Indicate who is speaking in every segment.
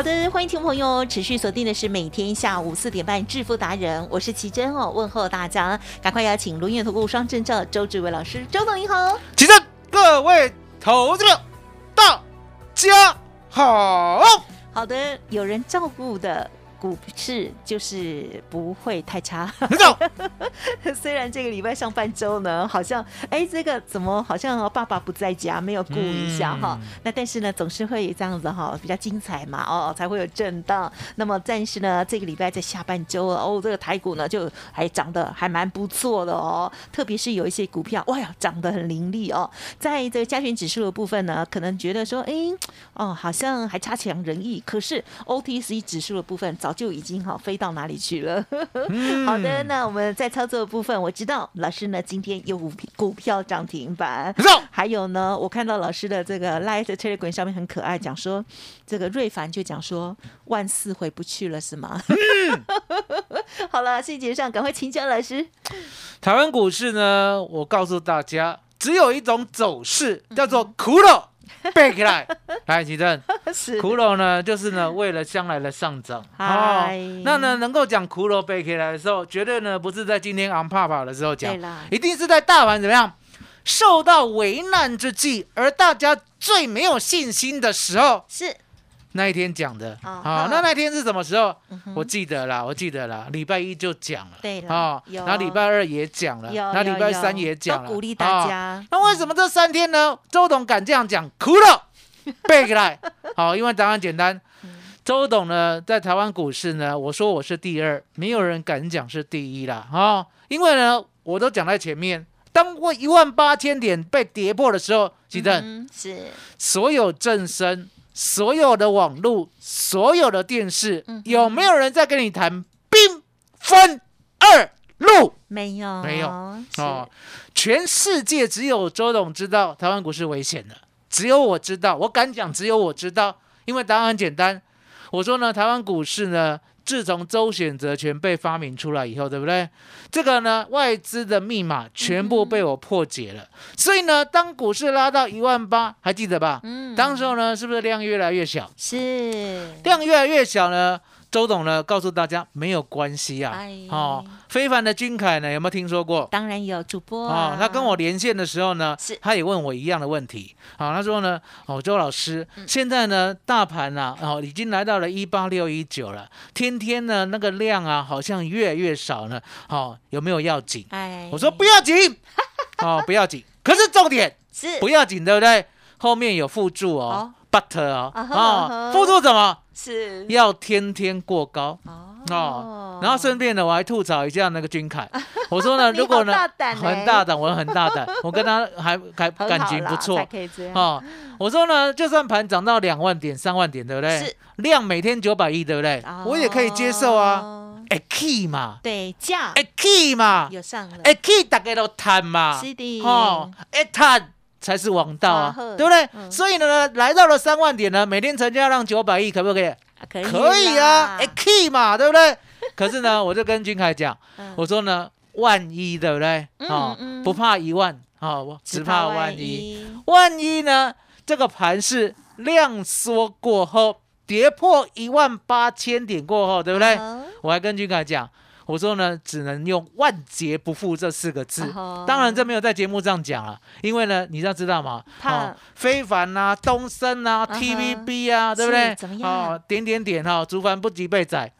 Speaker 1: 好的，欢迎听众朋友持续锁定的是每天下午四点半致富达人，我是奇珍哦，问候大家，赶快邀请轮源投顾双证照周志伟老师，周董你好。
Speaker 2: 奇珍，各位投资者，大家好。
Speaker 1: 好的，有人照顾的股市就是不会太差。
Speaker 2: 领导，
Speaker 1: 虽然这个礼拜上半周呢，好像哎，这个怎么好像爸爸不在家，没有顾一下哈、
Speaker 2: 嗯
Speaker 1: 那但是呢，总是会这样子哈，比较精彩嘛哦，才会有震荡。那么但是呢，这个礼拜在下半周哦，这个台股呢就还涨得还蛮不错的哦，特别是有一些股票，哇呀，涨得很凌厉哦。在这个加权指数的部分呢，可能觉得说，哎，哦，好像还差强人意。可是 OTC 指数的部分早就已经哈飞到哪里去了。好的，那我们在操作的部分，我知道老师呢今天有股股票涨停板，还有呢，我看到老师的这个 Light Telegram 上面很可爱，讲说这个瑞凡就讲说万四回不去了是吗？好了，细节上赶快请教老师。
Speaker 2: 台湾股市呢，我告诉大家，只有一种走势，叫做苦肉 背起来。来，奇正，
Speaker 1: 是。
Speaker 2: 苦肉呢，就是呢，为了将来的上涨。
Speaker 1: 嗨。
Speaker 2: 那呢，能够讲苦肉背起来的时候，绝对呢不是在今天昂帕帕的时候讲，一定是在大盘怎么样受到危难之际，而大家最没有信心的时候，
Speaker 1: 是
Speaker 2: 那一天讲的。
Speaker 1: 哦
Speaker 2: 好，那那天是什么时候？
Speaker 1: 嗯
Speaker 2: 我记得啦，我记得啦，礼拜一就讲了。
Speaker 1: 对了
Speaker 2: 啊，
Speaker 1: 有
Speaker 2: 然后礼拜二也讲了，然后礼拜三也讲了，
Speaker 1: 鼓励大
Speaker 2: 啊
Speaker 1: 家。
Speaker 2: 那为什么这三天呢？周董敢这样讲，哭了，背起来。好，因为答案简单。
Speaker 1: 嗯
Speaker 2: 周董呢，在台湾股市呢，我说我是第二，没有人敢讲是第一啦啊！因为呢，我都讲在前面，当过一万八千点被跌破的时候，记得、
Speaker 1: 嗯是
Speaker 2: 所有正声、所有的网络、所有的电视，
Speaker 1: 嗯
Speaker 2: 有没有人在跟你谈兵分二路？
Speaker 1: 没有
Speaker 2: 没有
Speaker 1: 是
Speaker 2: 哦，全世界只有周董知道台湾股市危险的，只有我知道，我敢讲，只有我知道，因为答案很简单。我说呢，台湾股市呢，自从周选择权被发明出来以后，对不对？这个呢，外资的密码全部被我破解了。所以呢，当股市拉到一万八，还记得吧？
Speaker 1: 嗯
Speaker 2: 当时候呢，是不是量越来越小？
Speaker 1: 是
Speaker 2: 量越来越小呢，周董呢告诉大家没有关系啊。
Speaker 1: 哎
Speaker 2: 哦，非凡的君凯呢，有没有听说过？
Speaker 1: 当然有主播
Speaker 2: 哦
Speaker 1: 啊，，
Speaker 2: 他跟我连线的时候呢
Speaker 1: 是，
Speaker 2: 他也问我一样的问题。好、他说呢，哦，周老师，
Speaker 1: 嗯
Speaker 2: 现在呢，大盘啊，哦，已经来到了一八六一九了，天天呢那个量啊，好像越来越少呢。哦，有没有要紧？
Speaker 1: 哎，
Speaker 2: 我说不要紧，哦，不要紧。可是重点
Speaker 1: 是
Speaker 2: 不要紧，对不对？后面有附注哦
Speaker 1: 哦
Speaker 2: ，but 哦，
Speaker 1: 啊哈啊哈
Speaker 2: 哦，附注什么？
Speaker 1: 是
Speaker 2: 要天天过高。
Speaker 1: 哦
Speaker 2: 哦，然后顺便呢，我还吐槽一下那个君凯，我说呢，如果呢很大胆，我很大胆，我跟他还 还感情不错哦。我说呢，就算盘涨到两万点、三万点，对不对？
Speaker 1: 是
Speaker 2: 量每天九百亿，对不对？我也可以接受啊。
Speaker 1: 哦
Speaker 2: 哎 key 嘛，
Speaker 1: 对，价
Speaker 2: 哎 key 嘛，
Speaker 1: 有上了，
Speaker 2: 哎 key 大家都谈嘛，
Speaker 1: 是的
Speaker 2: 哦，哎谈才是王道啊对不对？
Speaker 1: 嗯
Speaker 2: 所以呢，来到了三万点呢，每天成交量九百亿，可不可以？
Speaker 1: 啊可以
Speaker 2: 可以啊，key 嘛，对不对？可是呢，我就跟君凯讲，
Speaker 1: 嗯
Speaker 2: 我说呢，万一对不对？
Speaker 1: 嗯
Speaker 2: 哦
Speaker 1: 嗯，
Speaker 2: 不怕一万，哦，我只怕万一。
Speaker 1: 一，
Speaker 2: 万一呢，这个盘是量缩过后，跌破一万八千点过后，对不对？
Speaker 1: 嗯
Speaker 2: 我还跟君凯讲，我说呢，只能用万劫不复这四个字。
Speaker 1: 哦
Speaker 2: 当然，这没有在节目上讲了，因为呢，你要知道嘛，
Speaker 1: 怕
Speaker 2: 非凡啊、东升啊、
Speaker 1: 嗯哼
Speaker 2: TVB 啊，对不对
Speaker 1: 是？怎么样
Speaker 2: 哦，点点点哈，竹凡不及被宰，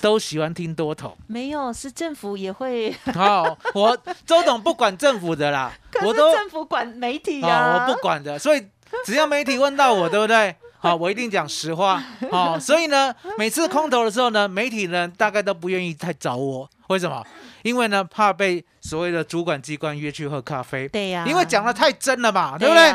Speaker 2: 都喜欢听多头。
Speaker 1: 没有，是政府也会，
Speaker 2: 哦，我周董不管政府的啦，我都
Speaker 1: 政府管媒体
Speaker 2: 啊、
Speaker 1: 呀，
Speaker 2: 我不管的，所以只要媒体问到我，对不对？好、我一定讲实话。好、所以呢，每次空头的时候呢，媒体呢大概都不愿意太找我，为什么？因为呢，怕被所谓的主管机关约去喝咖啡。
Speaker 1: 对呀，
Speaker 2: 因为讲的太真了嘛，对不
Speaker 1: 对？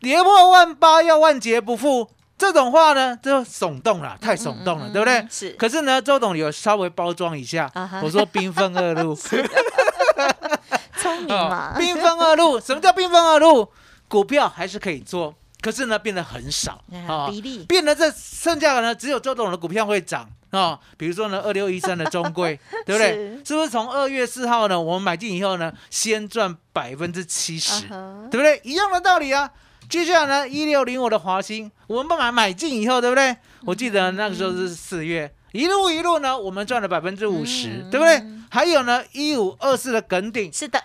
Speaker 2: 跌破万八要万劫不复，这种话呢，就耸动了，太耸动了，
Speaker 1: 嗯
Speaker 2: 对不对？
Speaker 1: 嗯是，
Speaker 2: 可是呢，周董有稍微包装一下，我说兵分二路，
Speaker 1: 聪明嘛，
Speaker 2: 兵分二路，什么叫兵分二路？股票还是可以做，可是呢，变得很少啊
Speaker 1: 比例
Speaker 2: 变得这剩下的呢，只有周董的股票会涨啊。比如说呢，二六一三的中规，对不对？
Speaker 1: 是
Speaker 2: 是不是从二月四号呢，我们买进以后呢，先赚百分之七十，对不对？一样的道理啊。接下来呢，一六零五的华兴，我们买买进以后，对不对？我记得那个时候是四月，一路一路呢，我们赚了百分之五十，
Speaker 1: 嗯
Speaker 2: 对不对？还有呢，一五二四的梗顶
Speaker 1: 是的，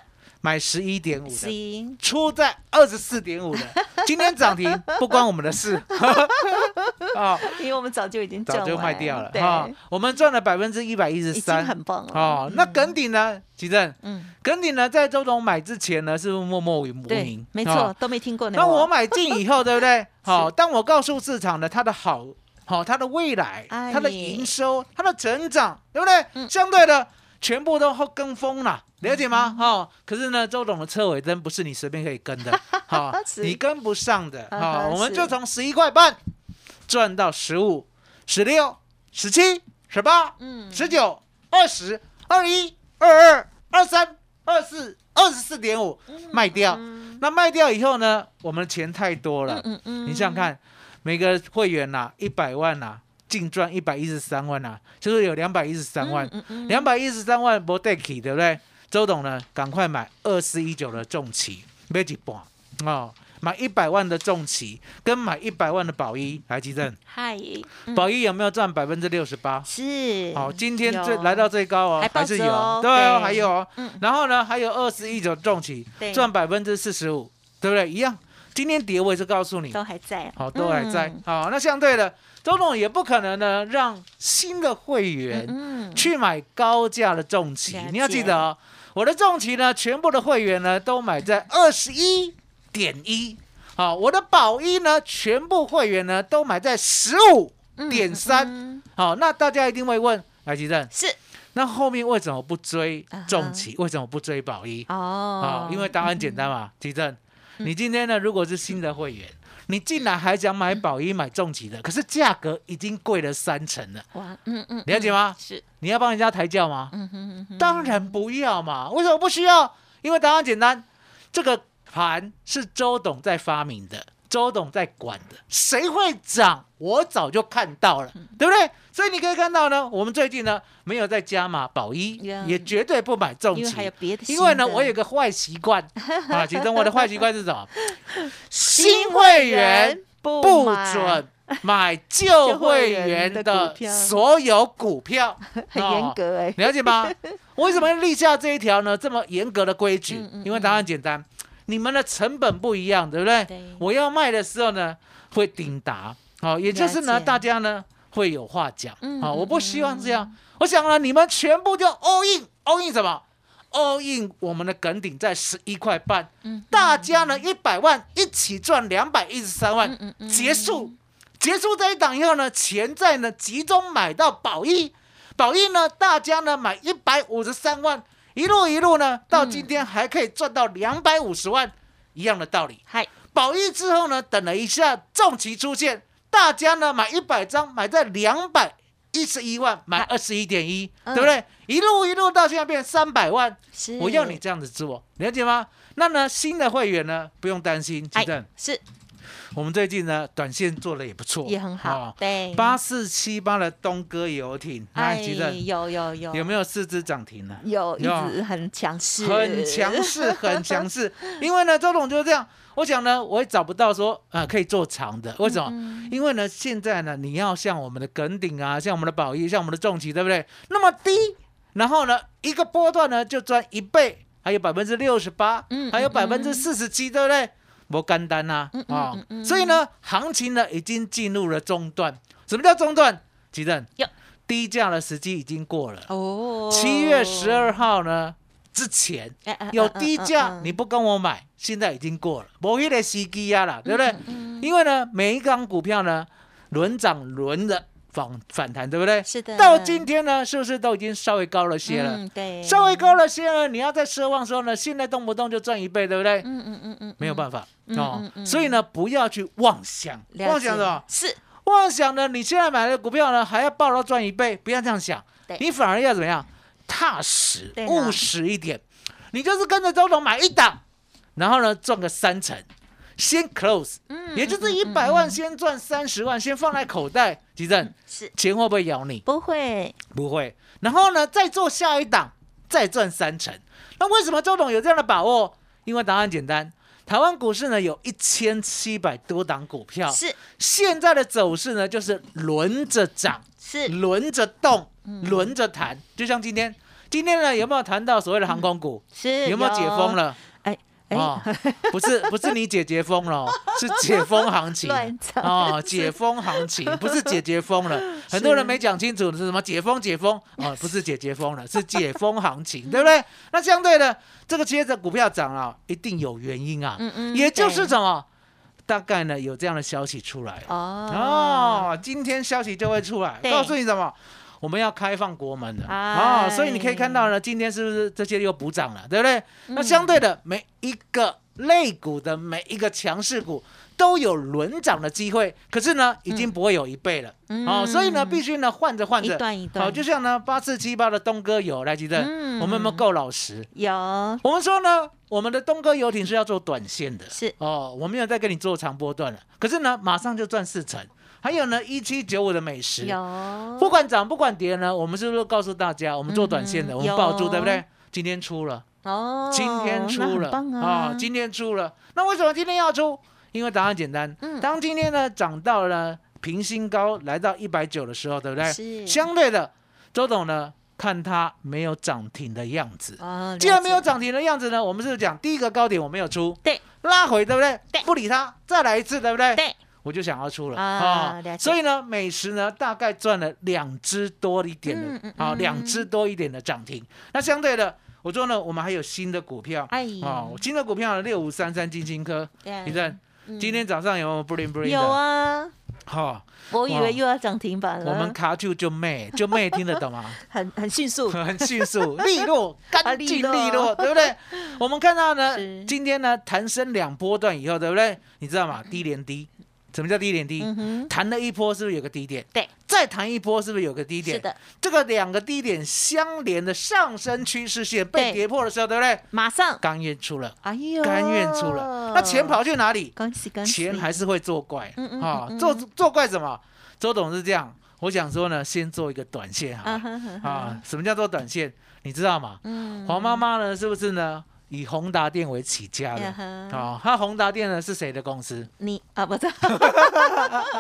Speaker 2: 买十一点五的，出在二十四点五的，今天涨停不关我们的事。啊，
Speaker 1: 因为我们早就已经赚
Speaker 2: 早就卖掉了
Speaker 1: 对，
Speaker 2: 哈。我们赚了百分之一百一十三。
Speaker 1: 很棒了。
Speaker 2: 哦。那梗顶呢？奇正，
Speaker 1: 嗯，
Speaker 2: 梗顶呢，在周董买之前呢，是不是默默无
Speaker 1: 对
Speaker 2: 名？，
Speaker 1: 没
Speaker 2: 哦
Speaker 1: 错，都没听过呢。
Speaker 2: 那我买进以后，对不对？好、
Speaker 1: 是。
Speaker 2: 当我告诉市场的它的好，好、它的未来，
Speaker 1: 哎。
Speaker 2: 它的营收，它的成长，对不对？
Speaker 1: 嗯。
Speaker 2: 相对的，全部都跟风了，了解吗？哈、可是呢，周董的车尾灯不是你随便可以跟的，好、
Speaker 1: 是
Speaker 2: 你跟不上的，
Speaker 1: 哈
Speaker 2: 我们就从十一块半赚到十五、十六、十七、十八、
Speaker 1: 嗯
Speaker 2: 十九、二十、二一、二二、二三、二四、二十四点五卖掉。那卖掉以后呢，我们钱太多了。
Speaker 1: 嗯嗯，
Speaker 2: 你想想看，每个会员呐、一百万呐、净赚一百一十三万呐、就是有两百一十三万，两百一十三万不带起，对不对？周董呢，赶快买二四一九的重旗，买一半哦，买一百万的重旗，跟买一百万的宝一来急震，
Speaker 1: 嗨，嗯。
Speaker 2: 宝一有没有赚百分之六十八？
Speaker 1: 是，
Speaker 2: 好、今天最
Speaker 1: 有
Speaker 2: 来到最高哦
Speaker 1: 还，
Speaker 2: 是有，对。哦，
Speaker 1: 对
Speaker 2: 还有哦。
Speaker 1: 嗯。
Speaker 2: 然后呢，还有二四一九重旗
Speaker 1: 对。
Speaker 2: 赚百分之四十五，对不对？一样。今天跌我也是告诉你，
Speaker 1: 都还在，
Speaker 2: 好，都还在。
Speaker 1: 嗯。
Speaker 2: 好，那相对的，周董也不可能呢让新的会员
Speaker 1: 嗯，
Speaker 2: 去买高价的重旗
Speaker 1: 了。
Speaker 2: 你要记得哦，我的重旗呢，全部的会员呢都买在二十一点一。好，我的宝一呢，全部会员呢都买在十五
Speaker 1: 嗯
Speaker 2: 点三。
Speaker 1: 嗯
Speaker 2: 好，那大家一定会问，来吉正，
Speaker 1: 是
Speaker 2: 那后面为什么不追重旗？为什么不追宝一？
Speaker 1: 哦
Speaker 2: 啊，，因为答案很简单嘛，吉正，
Speaker 1: 嗯
Speaker 2: 你今天呢，如果是新的会员，你竟然还想买宝一、买重疾的，可是价格已经贵了三成了，
Speaker 1: 哇，嗯嗯，
Speaker 2: 了解吗？
Speaker 1: 是，
Speaker 2: 你要帮人家抬轿吗？
Speaker 1: 嗯哼哼哼，
Speaker 2: 当然不要嘛，为什么不需要？因为答案简单，这个盘是周董在发明的，周董在管的，谁会涨，我早就看到了，
Speaker 1: 嗯
Speaker 2: 对不对？所以你可以看到呢，我们最近呢没有在加码保一也绝对不买重旗
Speaker 1: 因为
Speaker 2: 呢，我有个坏习惯 啊，其中我的坏习惯是什么？新会员不准买旧会员
Speaker 1: 的
Speaker 2: 所有股票，
Speaker 1: 很
Speaker 2: 哦
Speaker 1: 严格哎，
Speaker 2: 了解吗？我为什么要立下这一条呢？这么严格的规矩
Speaker 1: 嗯嗯？
Speaker 2: 因为答案简单，你们的成本不一样，对不对？
Speaker 1: 对。
Speaker 2: 我要卖的时候呢，会顶打，好，也就是呢，大家呢会有话讲，好，我不希望这样。我想呢，你们全部就 all in，all in 什么？all in 我们的梗顶在十一块半，
Speaker 1: 嗯
Speaker 2: 大家呢一百万一起赚两百一十三万，结束。结束这一档以后呢，钱在呢集中买到宝一，宝一呢大家呢买一百五十三万，一路一路呢到今天还可以赚到两百五十万，一样的道理。
Speaker 1: 嗨，
Speaker 2: 宝一之后呢，等了一下重旗出现，大家呢买一百张，买在两百一十一万，买二十一点一，
Speaker 1: 嗯。
Speaker 2: 对不对？一路一路到现在变三百万，我要你这样子做，了解吗？那呢，新的会员呢，不用担心，
Speaker 1: 是
Speaker 2: 我们最近呢，短线做的也不错，
Speaker 1: 也很好
Speaker 2: 哦，
Speaker 1: 对，
Speaker 2: 八四七八的东哥游艇，哎，
Speaker 1: 哎，
Speaker 2: 基正
Speaker 1: 有有有
Speaker 2: 有没有四只涨停呢？
Speaker 1: 有一直很强势，
Speaker 2: 很强势，很强势。因为呢，周董就是这样。我想呢，我也找不到说呃可以做长的，为什么？
Speaker 1: 嗯
Speaker 2: 因为呢，现在呢，你要像我们的耿鼎啊，像我们的宝益，像我们的重旗，对不对？那么低，然后呢，一个波段呢就赚一倍，还有百分之六十八，
Speaker 1: 嗯
Speaker 2: 还有百
Speaker 1: 嗯
Speaker 2: 分之四十七，对不对？不干单呐、啊所以呢，行情呢已经进入了中段。什么叫中段？吉正
Speaker 1: 哟，
Speaker 2: 低价的时机已经过了。
Speaker 1: 哦，
Speaker 2: 七月十二号呢之前有低价，
Speaker 1: 嗯
Speaker 2: 你不跟我买，现在已经过了，没那个时机啊啦，对不对？
Speaker 1: 嗯
Speaker 2: 因为呢，每一档股票呢轮涨轮的反反弹，对不对？
Speaker 1: 是的，
Speaker 2: 到今天呢，是不是都已经稍微高了些了？
Speaker 1: 嗯对，
Speaker 2: 稍微高了些呢，你要再奢望说呢，现在动不动就赚一倍，对不对？
Speaker 1: 嗯嗯嗯嗯，
Speaker 2: 没有办法
Speaker 1: 嗯
Speaker 2: 哦所以呢，不要去妄想，妄想什么？
Speaker 1: 是。
Speaker 2: 妄想呢，你现在买的股票呢，还要报到赚一倍，不要这样想，你反而要怎么样？踏实务实一点，你就是跟着周董买一档，然后呢赚个三成，先 close，
Speaker 1: 嗯
Speaker 2: 也就是
Speaker 1: 嗯
Speaker 2: 一百万
Speaker 1: 嗯
Speaker 2: 先赚三十万，先放在口袋，吉正
Speaker 1: 是
Speaker 2: 钱会不会咬你？
Speaker 1: 不会，
Speaker 2: 不会。然后呢，再做下一档，再赚三成。那为什么周董有这样的把握？因为答案简单，台湾股市呢有一千七百多档股票，
Speaker 1: 是
Speaker 2: 现在的走势呢就是轮着涨，
Speaker 1: 是
Speaker 2: 轮着动，
Speaker 1: 嗯
Speaker 2: 轮着弹。就像今天，今天呢有没有谈到所谓的航空股？
Speaker 1: 是
Speaker 2: 有没有解封？了？哦，不是不是你解解封了哦，是解封行情。
Speaker 1: 啊
Speaker 2: 哦，解封行情 不是解解封了，很多人没讲清楚是什么解封解封。哦，不是解解封了，是解封行情，对不对？那相对的，这个接着股票涨了，一定有原因啊，
Speaker 1: 嗯嗯
Speaker 2: 也就是什么？大概呢有这样的消息出来
Speaker 1: 哦。
Speaker 2: 哦，今天消息就会出来，告诉你什么？我们要开放国门了。
Speaker 1: 哎。
Speaker 2: 啊、所以你可以看到呢，今天是不是这些又补涨了，对不对？
Speaker 1: 嗯。
Speaker 2: 那相对的，每一个类股的每一个强势股都有轮涨的机会，可是呢，已经不会有一倍了、
Speaker 1: 嗯。
Speaker 2: 哦，所以呢，必须呢换着换
Speaker 1: 一
Speaker 2: 着。
Speaker 1: 段一段，
Speaker 2: 好，就像呢八四七八的东哥有来记得，
Speaker 1: 嗯。
Speaker 2: 我们有没有够老实？
Speaker 1: 有。
Speaker 2: 我们说呢，我们的东哥游艇是要做短线的，
Speaker 1: 是。
Speaker 2: 哦，我没有再跟你做长波段了，可是呢，马上就赚四成。还有呢，一七九五的美食，
Speaker 1: 有。
Speaker 2: 不管涨不管跌呢，我们是不是告诉大家，我们做短线的，
Speaker 1: 嗯
Speaker 2: 我们抱住，
Speaker 1: 有。
Speaker 2: 对不对？今天出了，
Speaker 1: 哦，
Speaker 2: 今天出了。
Speaker 1: 啊，
Speaker 2: 今天出了。那为什么今天要出？因为答案简单，
Speaker 1: 嗯。
Speaker 2: 当今天呢涨到了平新高，来到一百九的时候，对不对？
Speaker 1: 是。
Speaker 2: 相对的，周董呢看它没有涨停的样子。
Speaker 1: 哦，
Speaker 2: 既然没有涨停的样子呢，我们是讲第一个高点我没有出，
Speaker 1: 对，
Speaker 2: 拉回，对不对？
Speaker 1: 对。
Speaker 2: 不理它，再来一次，对不对？
Speaker 1: 对，
Speaker 2: 我就想要出了
Speaker 1: 啊了
Speaker 2: 所以呢，美食呢大概赚了两只多一点的，啊，
Speaker 1: 嗯。
Speaker 2: 两只多一点的涨停。那相对的，我说呢，我们还有新的股票，
Speaker 1: 哎。
Speaker 2: 啊，新的股票呢，六五三三金星科，
Speaker 1: 对。
Speaker 2: 你看
Speaker 1: 嗯。
Speaker 2: 今天早上有没有 bling bling 的？
Speaker 1: 有，啊，
Speaker 2: 哈，
Speaker 1: 我以为又要涨停板了，
Speaker 2: 我们卡住就妹，就妹听得懂吗？
Speaker 1: 很很迅速，
Speaker 2: 很迅速、利落、干净
Speaker 1: 利落，
Speaker 2: 对不对？我们看到呢，今天呢弹升两波段以后，对不对？你知道吗？低连低，什么叫低点低？弹了一波是不是有个低点？
Speaker 1: 对，
Speaker 2: 再弹一波是不是有个低点？
Speaker 1: 是的，
Speaker 2: 这个两个低点相连的上升趋势线被跌破的时候，对不对？
Speaker 1: 马上，
Speaker 2: 甘愿出了，
Speaker 1: 哎呦，
Speaker 2: 甘愿出了，那钱跑去哪里？
Speaker 1: 恭喜恭喜，
Speaker 2: 钱还是会作怪
Speaker 1: 嗯嗯
Speaker 2: 啊
Speaker 1: 嗯嗯！
Speaker 2: 做做怪什么？周董是这样，我想说呢，先做一个短线哈啊什么叫做短线？你知道吗？
Speaker 1: 嗯
Speaker 2: 黄妈妈呢，是不是呢？以宏达电为起家的
Speaker 1: 嗯哼
Speaker 2: 啊，她宏达电呢是谁的公司
Speaker 1: 你啊，不是，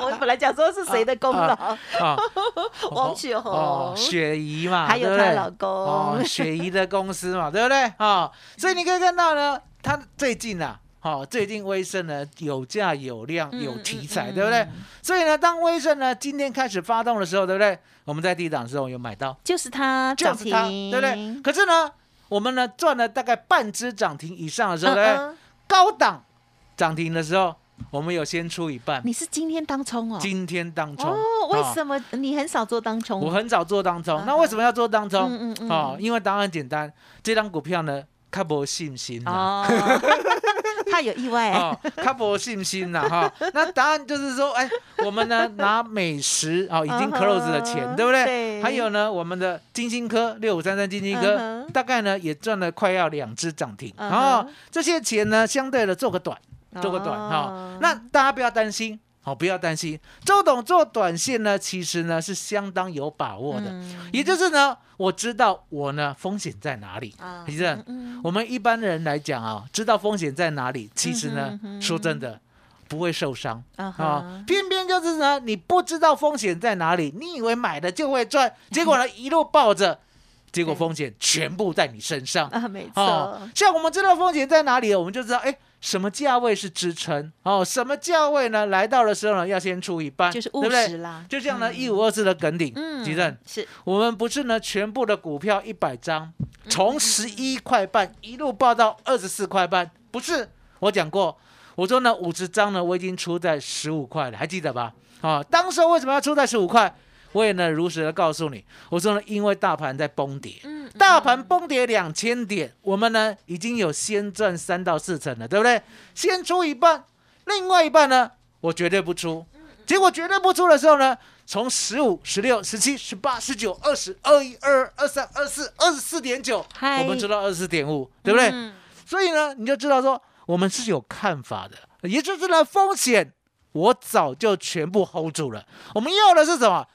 Speaker 1: 我本来讲说是谁的功劳，
Speaker 2: 啊？
Speaker 1: 王雪
Speaker 2: 哦，
Speaker 1: 红，
Speaker 2: 雪姨嘛，
Speaker 1: 还有她老公
Speaker 2: 哦，雪姨的公司嘛，对不对？啊，所以你可以看到呢，他最近啊，好，最近威盛呢有价有量
Speaker 1: 嗯
Speaker 2: 有题材，
Speaker 1: 嗯
Speaker 2: 对不对
Speaker 1: 嗯？
Speaker 2: 所以呢，当威盛呢今天开始发动的时候，对不对？我们在低档的时候有买到，
Speaker 1: 就是他涨停，
Speaker 2: 就是它，对不对？可是呢，我们呢赚了大概半只涨停以上的时候，呢？
Speaker 1: 嗯嗯
Speaker 2: 高档涨停的时候，我们有先出一半。
Speaker 1: 你是今天当冲哦？
Speaker 2: 今天当冲
Speaker 1: 哦，为
Speaker 2: 啊
Speaker 1: 什么你很少做当冲？
Speaker 2: 我很少做当冲，
Speaker 1: 嗯
Speaker 2: 那为什么要做当冲？
Speaker 1: 嗯嗯嗯
Speaker 2: 哦，因为答案很简单，这张股票呢，较无信心啊。
Speaker 1: 哦，怕有意外，
Speaker 2: 哦，较无信心了哈。那答案就是说，哎，我们呢拿美食哦 已经 close 了钱，对不对？
Speaker 1: 对
Speaker 2: 还有呢，我们的金星科六五三三金星科大概呢也赚了快要两只涨停，
Speaker 1: 嗯
Speaker 2: 然后
Speaker 1: 哼
Speaker 2: 这些钱呢相对的做个短，做个短哈
Speaker 1: 哦。
Speaker 2: 那大家不要担心。好，不要担心，周董做短线呢，其实呢是相当有把握的。
Speaker 1: 嗯
Speaker 2: 也就是呢，我知道我呢风险在哪里。
Speaker 1: 啊
Speaker 2: 其实
Speaker 1: 嗯
Speaker 2: 我们一般人来讲啊，知道风险在哪里，其实呢
Speaker 1: 嗯，哼
Speaker 2: 说真的不会受伤
Speaker 1: 啊。
Speaker 2: 偏偏就是呢，你不知道风险在哪里，你以为买了就会赚，结果呢一路抱着，结果风险全部在你身上。
Speaker 1: 啊，没
Speaker 2: 哦
Speaker 1: 错，，
Speaker 2: 像我们知道风险在哪里，我们就知道，哎，什么价位是支撑哦，什么价位呢？来到的时候呢，要先出一半，
Speaker 1: 就是务
Speaker 2: 对不对。就像呢，
Speaker 1: 嗯
Speaker 2: 一五二四的梗顶，
Speaker 1: 嗯
Speaker 2: 吉正，
Speaker 1: 是
Speaker 2: 我们不是呢，全部的股票一百张，从十一块半一路报到二十四块半，不是，我讲过，我说呢，五十张呢，我已经出在十五块了，还记得吧？啊，当时为什么要出在十五块？我也呢如实的告诉你，我说呢，因为大盘在崩跌，
Speaker 1: 嗯
Speaker 2: 大盘崩跌两千点，我们呢已经有先赚三到四成了，对不对？先出一半，另外一半呢，我绝对不出。结果绝对不出的时候呢，从十五、十六、十七、十八、十九、二十、二一、二二、二三、二四、二十四点九，我们知道二十四点五，对不对？
Speaker 1: 嗯
Speaker 2: 所以呢，你就知道说我们是有看法的，也就是呢风险，我早就全部 hold 住了。我们要的是什么？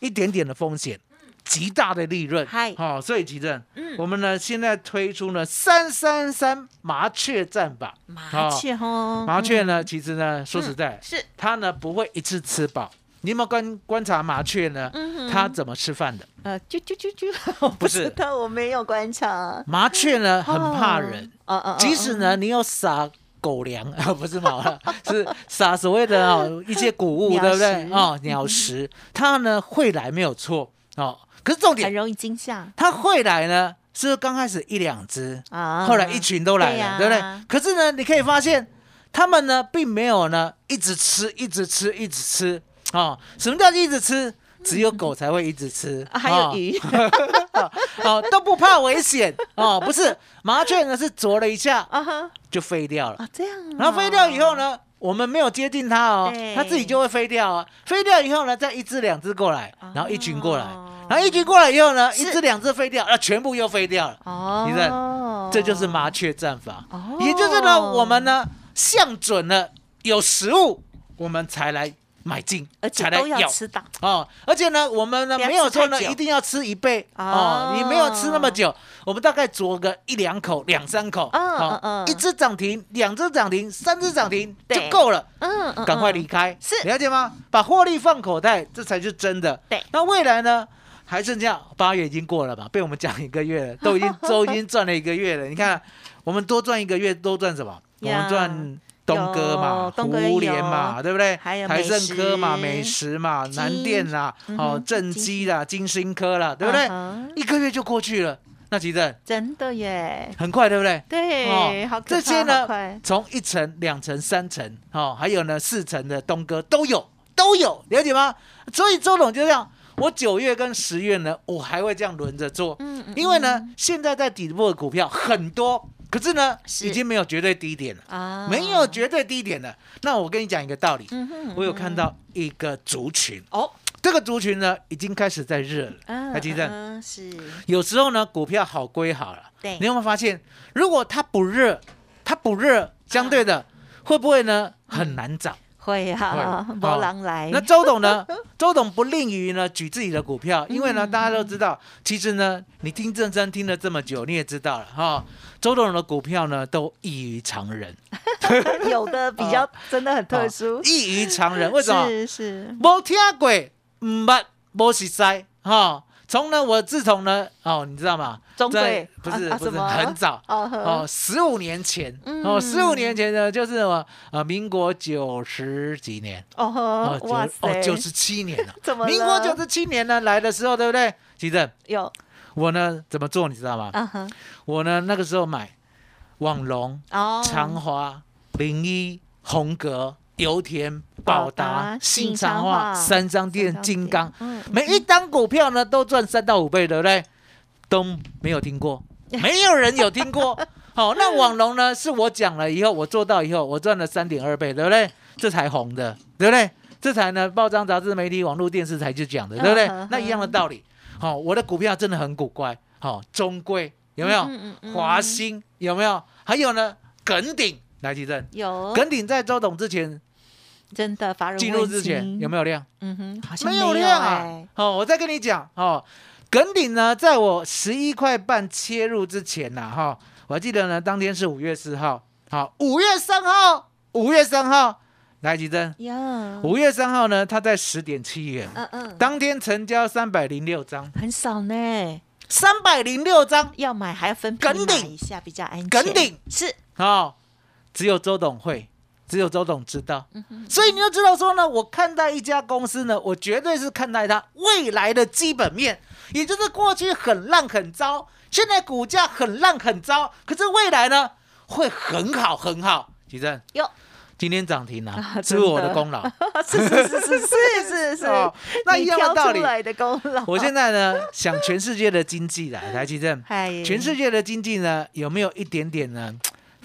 Speaker 2: 一点点的风险，极大的利润。
Speaker 1: 嗨。
Speaker 2: 好、所以吉正，
Speaker 1: 嗯。
Speaker 2: 我们呢现在推出呢三三三麻雀战法。
Speaker 1: 麻雀哦，
Speaker 2: 麻雀呢，其实呢说实在，
Speaker 1: 是。
Speaker 2: 它呢不会一次吃饱。你有没有观观察麻雀呢？
Speaker 1: 嗯
Speaker 2: 它怎么吃饭的？
Speaker 1: 呃，啾啾啾啾，我不
Speaker 2: 不是。
Speaker 1: 知道，我没有观察，
Speaker 2: 麻雀呢很怕人，即使呢你有撒狗粮 啊，不是嘛，是撒所谓的哦一些谷物，对不对？哦，鸟食，它呢会来没有错哦，可是重点，
Speaker 1: 很容易惊吓
Speaker 2: 它会来呢是刚开始一两只，
Speaker 1: 啊，
Speaker 2: 后来一群都来了，
Speaker 1: 对
Speaker 2: 不对？可是呢，你可以发现，他们呢并没有呢一直吃，一直吃，一直吃哦。什么叫一直吃？只有狗才会一直吃，
Speaker 1: 啊还有
Speaker 2: 哦。
Speaker 1: 鱼，
Speaker 2: 哦，都不怕危险。哦。不是麻雀呢是啄了一下
Speaker 1: 啊哈。
Speaker 2: 就飞掉了，
Speaker 1: 啊这样哦，
Speaker 2: 然后飞掉以后呢，我们没有接近它哦，它自己就会飞掉啊。飞掉以后呢，再一只两只过来，然后一群过来。
Speaker 1: 哦，
Speaker 2: 然后一群过来以后呢，一只两只飞掉，啊，全部又飞掉了。
Speaker 1: 哦，
Speaker 2: 你看这就是麻雀战法，
Speaker 1: 哦。
Speaker 2: 也就是呢，我们呢向准了有食物，我们才来买进，
Speaker 1: 而且都要吃到，
Speaker 2: 哦。而且呢，我们呢没有说呢一定要吃一倍
Speaker 1: 哦
Speaker 2: 哦，你没有吃那么久，我们大概啄个一两口、两三口，
Speaker 1: 嗯
Speaker 2: 哦
Speaker 1: 嗯嗯
Speaker 2: 一只涨停，两只涨停，三只涨停就
Speaker 1: 对
Speaker 2: 够了。
Speaker 1: 嗯嗯，
Speaker 2: 赶快
Speaker 1: 嗯
Speaker 2: 离开，
Speaker 1: 是
Speaker 2: 了解吗？把获利放口袋，这才是真的。
Speaker 1: 对
Speaker 2: 那未来呢？还剩下八月已经过了吧，被我们讲一个月了，都已经 都已经赚了一个月了。你看，我们多赚一个月，多赚什么？我
Speaker 1: 呀
Speaker 2: 们赚东哥嘛
Speaker 1: 有，东哥也
Speaker 2: 胡联嘛，
Speaker 1: 有
Speaker 2: 对不对？
Speaker 1: 还有
Speaker 2: 台盛科嘛，美食嘛，南电啦，哦正
Speaker 1: 金
Speaker 2: 基啦，金星科啦，对不对？一个月就过去了，那其实
Speaker 1: 真的耶，
Speaker 2: 很快，对不对？
Speaker 1: 对，好
Speaker 2: 这些呢从一层、两层、三层，哦，还有呢四层的东哥都有，都有，了解吗？所以周董就这样，我九月跟十月呢，我还会这样轮着做，
Speaker 1: 嗯嗯
Speaker 2: 因为呢，现在在底部的股票很多，可是呢，已经没有绝对低点了，
Speaker 1: 啊，
Speaker 2: 没有绝对低点了。那我跟你讲一个道理，
Speaker 1: 嗯哼，
Speaker 2: 我有看到一个族群，
Speaker 1: 哦，
Speaker 2: 这个族群呢，已经开始在热了。
Speaker 1: 嗯，
Speaker 2: 台积电
Speaker 1: 嗯是，
Speaker 2: 有时候呢，股票好归好了，
Speaker 1: 对。
Speaker 2: 你有没有发现，如果它不热，它不热，相对的会不会呢很难涨？
Speaker 1: 会啊，
Speaker 2: 会
Speaker 1: 波浪来，
Speaker 2: 那周董呢？周董不吝于呢举自己的股票，因为呢大家都知道，其实呢你听正生听了这么久，你也知道了哈。周董的股票呢都异于常人，
Speaker 1: 有的比较 真的很特殊
Speaker 2: 哦，异于常人。为什么？
Speaker 1: 是是，
Speaker 2: 没听过，唔捌，没识塞哈。从呢，我自从呢，哦，你知道吗？在
Speaker 1: 中贵
Speaker 2: 不是不是很早。
Speaker 1: 哦
Speaker 2: 哦，十五年前。
Speaker 1: 嗯。
Speaker 2: 哦，十五年前呢，就是我呃民国九十几年。
Speaker 1: 哦哇塞，
Speaker 2: 哦九十七年了，
Speaker 1: 怎么
Speaker 2: 民国九十七年呢来的时候，对不对？其正，
Speaker 1: 有。
Speaker 2: 我呢怎么做你知道吗？我呢那个时候买网龙、
Speaker 1: 哦，
Speaker 2: 长华、零一、红格、油田、宝
Speaker 1: 宝达
Speaker 2: 达、
Speaker 1: 新
Speaker 2: 新长
Speaker 1: 昌化
Speaker 2: 化、三张店、金刚，
Speaker 1: 嗯
Speaker 2: 每一张股票呢都赚三到五倍，对不对？都没有听过，没有人有听过。好，那网龙呢？是我讲了以后，我做到以后，我赚了三点二倍，对不对？这才红的，对不对？这才呢，报章、杂志、媒体、网络、电视台就讲的，对不对？那一样的道理。好，我的股票真的很古怪。好，中贵有没有？华兴有没有？还有呢，耿鼎来提振。
Speaker 1: 有
Speaker 2: 耿鼎在周董之前
Speaker 1: 真的
Speaker 2: 进入之前有没
Speaker 1: 有？
Speaker 2: 有量？
Speaker 1: 嗯哼，好像
Speaker 2: 没
Speaker 1: 有
Speaker 2: 有量啊
Speaker 1: 哎！
Speaker 2: 哦，我再跟你讲哦，耿鼎呢，在我十一块半切入之前呐，哈、我还记得呢，当天是五月四号，好，五月三号，五月三号，来吉珍，
Speaker 1: 呀，
Speaker 2: 五月三号呢，它在十点七元，
Speaker 1: 嗯嗯，
Speaker 2: 当天成交三百零六张，
Speaker 1: 很少呢，
Speaker 2: 三百零六张。
Speaker 1: 要买还要分批
Speaker 2: 梗顶
Speaker 1: 买一下比较安全。
Speaker 2: 梗顶
Speaker 1: 是。
Speaker 2: 哦，只有周董会，只有周董知道，
Speaker 1: 嗯
Speaker 2: 所以你就知道说呢，我看待一家公司呢，我绝对是看待它未来的基本面，也就是过去很烂很糟，现在股价很烂很糟，可是未来呢会很好很好。吉正，
Speaker 1: 哟，
Speaker 2: 今天涨停
Speaker 1: 啊
Speaker 2: 啊，是我的功劳。
Speaker 1: 是是是是是是是。
Speaker 2: 哦，那
Speaker 1: 你
Speaker 2: 一样的道理。
Speaker 1: 的功劳。
Speaker 2: 我现在呢想全世界的经济来，台积电，
Speaker 1: 嗨，
Speaker 2: 全世界的经济呢有没有一点点呢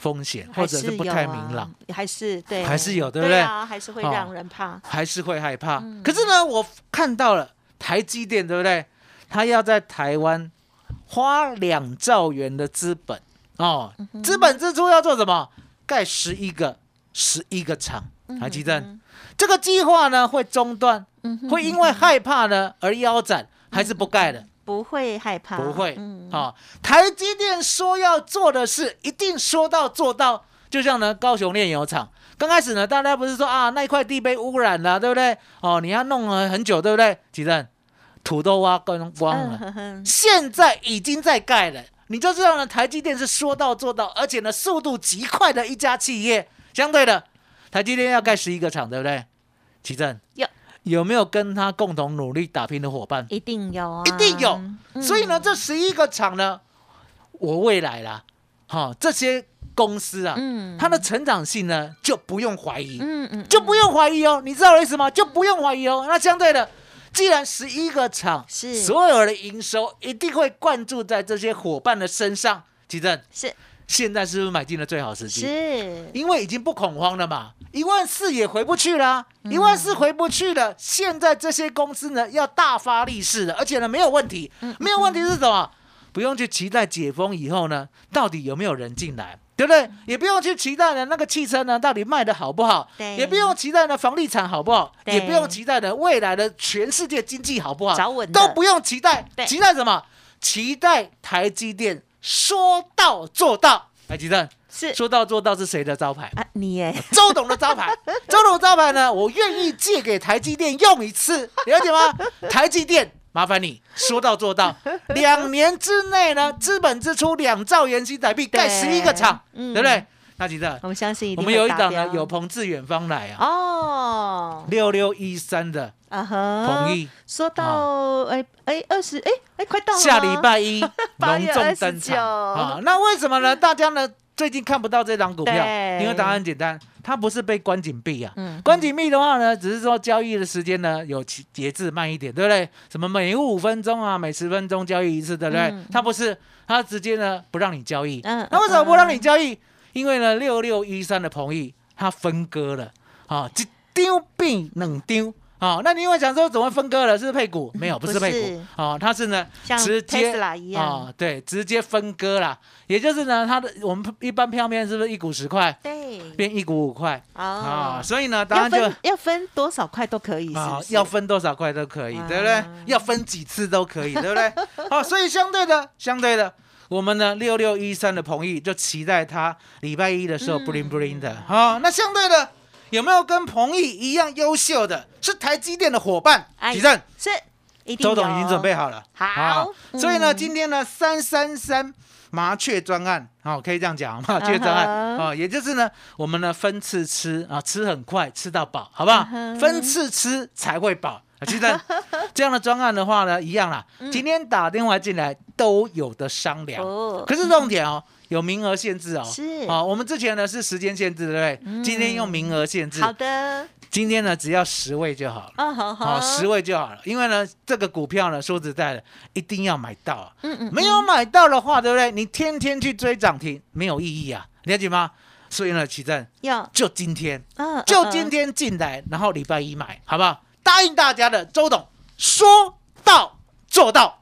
Speaker 2: 风险，或者是不太明朗？，
Speaker 1: 还是对，
Speaker 2: 还是有对不对
Speaker 1: 啊，还是会
Speaker 2: 哦
Speaker 1: 让人怕。
Speaker 2: 还是会害怕。
Speaker 1: 嗯
Speaker 2: 可是呢，我看到了台积电，对不对？他要在台湾花两兆元的资本哦，
Speaker 1: 嗯
Speaker 2: 资本支出要做什么？盖十一个十一个厂。
Speaker 1: 嗯
Speaker 2: 台积电这个计划呢会中断，会因为害怕呢而腰斩，还是不盖的？
Speaker 1: 不会害怕，
Speaker 2: 不会
Speaker 1: 嗯，
Speaker 2: 啊、台积电说要做的事，一定说到做到。就像呢，高雄炼油厂刚开始呢，大家不是说啊，那一块地被污染了，对不对？哦，你要弄了很久，对不对？吉正，土都挖光光了，现在已经在盖了。你就知道呢，台积电是说到做到，而且呢，速度极快的一家企业。相对的，台积电要盖十一个厂，对不对？奇正
Speaker 1: 有
Speaker 2: 有没有跟他共同努力打拼的伙伴？
Speaker 1: 一定有啊，
Speaker 2: 一定有。
Speaker 1: 嗯
Speaker 2: 所以呢，这十一个厂呢，我未来啦，哈、这些公司啊，
Speaker 1: 嗯
Speaker 2: 它的成长性呢就不用怀疑，
Speaker 1: 嗯嗯，
Speaker 2: 就不用怀疑哦。你知道我的意思吗？就不用怀疑哦。那相对的，既然十一个厂
Speaker 1: 是
Speaker 2: 所有的营收一定会灌注在这些伙伴的身上，奇正，
Speaker 1: 是
Speaker 2: 现在是不是买进了最好时机？
Speaker 1: 是，
Speaker 2: 因为已经不恐慌了嘛，一万四也回不去啦，
Speaker 1: 嗯
Speaker 2: 一万四回不去了。现在这些公司呢要大发利市了，而且呢没有问题，
Speaker 1: 嗯
Speaker 2: 没有问题是什么？不用去期待解封以后呢，到底有没有人进来，对不对？也不用去期待呢那个汽车呢到底卖的好不好，
Speaker 1: 对
Speaker 2: 也不用期待呢房地产好不好，
Speaker 1: 对
Speaker 2: 也不用期待呢未来的全世界经济好不好，
Speaker 1: 找稳
Speaker 2: 都不用期待
Speaker 1: 对，
Speaker 2: 期待什么？期待台积电说到做到。台积电。
Speaker 1: 是。
Speaker 2: 说到做到是谁的招牌？
Speaker 1: 啊，你耶，
Speaker 2: 周董的招牌。周董的招牌呢，我愿意借给台积电用一次，了解吗？台积电，麻烦你说到做到，两年之内呢，资本支出两兆元新台币，盖十一个厂，
Speaker 1: 嗯。
Speaker 2: 对不对？那记得
Speaker 1: 我们相信一定
Speaker 2: 我们有一档呢，有朋自远方来啊，
Speaker 1: 哦，
Speaker 2: 六六一三的
Speaker 1: 啊哈，
Speaker 2: 同意，
Speaker 1: 说到哎哎二十哎哎快到了
Speaker 2: 下礼拜一 隆重登
Speaker 1: 29
Speaker 2: 场。啊！那为什么呢？大家呢最近看不到这张股票，因为答案很简单，它不是被关紧闭啊。
Speaker 1: 嗯
Speaker 2: 关紧闭的话呢，只是说交易的时间呢有其节制慢一点，对不对？什么每五分钟啊，每十分钟交易一次，对不对？
Speaker 1: 嗯
Speaker 2: 它不是，它直接呢不让你交易。
Speaker 1: 嗯
Speaker 2: 那为什么不让你交易？因为呢六六一三的同意它分割了啊，一丢变两丢。啊，那你会想说怎么分割了？是不是配股？没有，不是配股哦，它是呢
Speaker 1: 像
Speaker 2: 直接啊，对，直接分割啦。也就是呢，它的我们一般票面是不是一股十块
Speaker 1: 对
Speaker 2: 变一股五块啊？
Speaker 1: 啊，
Speaker 2: 所以呢，当
Speaker 1: 要
Speaker 2: 然就
Speaker 1: 分要分多少块都可以，是
Speaker 2: 啊
Speaker 1: 不，是
Speaker 2: 要分多少块都可以，
Speaker 1: 啊
Speaker 2: 对不对？要分几次都可以，对不对？好，所以相对的，相对的，我们呢六六一三的彭毅就期待他礼拜一的时候
Speaker 1: 嗯
Speaker 2: bling bling 的啊。那相对的，有没有跟彭毅一样优秀的？是台积电的伙伴，
Speaker 1: 哎
Speaker 2: 举证。
Speaker 1: 是
Speaker 2: 周董已经
Speaker 1: 有
Speaker 2: 准备好了，
Speaker 1: 好。
Speaker 2: 啊所以呢，
Speaker 1: 嗯。
Speaker 2: 今天呢，三三三麻雀专案，好、可以这样讲，麻雀专案。啊、也就是呢，我们呢分次吃啊，吃很快，吃到饱，好不好？分次吃才会饱。啊记得 这样的专案的话呢，一样啦。今天打电话进来都有的商量，可是重点哦，有名额限制哦。
Speaker 1: 是
Speaker 2: 啊，我们之前呢是时间限制，对不对？今天用名额限制，
Speaker 1: 好的，
Speaker 2: 今天呢只要十位就好了。
Speaker 1: 啊好好
Speaker 2: 好，十位就好了，因为呢，这个股票呢，说实在的，一定要买到啊。
Speaker 1: 嗯嗯
Speaker 2: 没有买到的话，对不对？你天天去追涨停，没有意义啊，了解吗？所以呢，奇正
Speaker 1: 要
Speaker 2: 就今天，
Speaker 1: 嗯
Speaker 2: 就今天进来，然后礼拜一买，好不好？答应大家的，周董说到做到。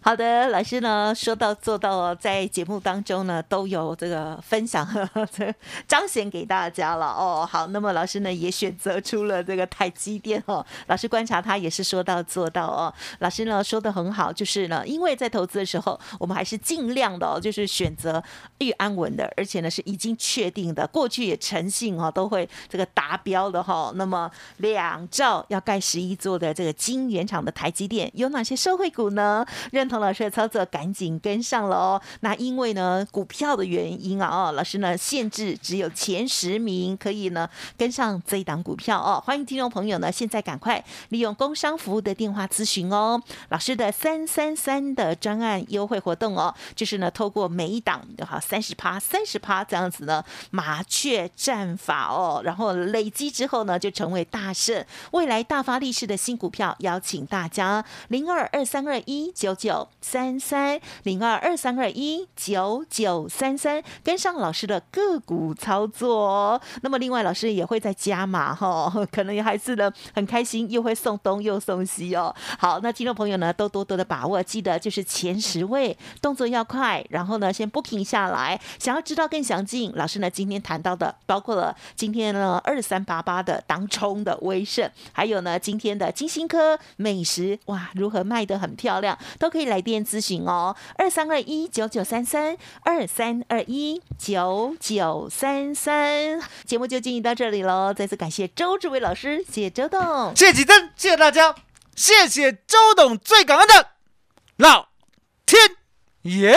Speaker 1: 好的，老师呢说到做到哦，在节目当中呢都有这个分享和这彰显给大家了哦。好，那么老师呢也选择出了这个台积电哦，老师观察他也是说到做到哦。老师呢说的很好，就是呢，因为在投资的时候，我们还是尽量的哦，就是选择预安稳的，而且呢是已经确定的，过去也诚信哦都会这个达标的哈、哦。那么两兆要盖十一座的这个晶圆厂的台积电有哪些社会股呢？认唐老师的操作，赶紧跟上了哦。那因为呢，股票的原因啊，哦，老师呢限制只有前十名可以呢跟上这一档股票哦。欢迎听众朋友呢，现在赶快利用工商服务的电话咨询哦。老师的三三三的专案优惠活动哦，就是呢透过每一档哈三十趴、三十趴这样子呢，麻雀战法哦，然后累积之后呢，就成为大胜。未来大发利市的新股票，邀请大家零二二三二一九九三三零二二三二一九九三三，跟上老师的个股操作。那么另外老师也会在加码哈，可能还是呢很开心，又会送东又送西哦。好，那听众朋友呢都多多的把握，记得就是前十位动作要快，然后呢先 booking 下来。想要知道更详尽，老师呢今天谈到的包括了今天呢二三八八的当冲的威盛，还有呢今天的金星科美食哇如何卖得很漂亮，都可以来电咨询哦。二三二一九九三三二三二一九九三三，节目就进行到这里喽。再次感谢周志伟老师，谢谢周董。
Speaker 2: 谢谢启真，谢谢大家，谢谢周董，最感恩的老天爷。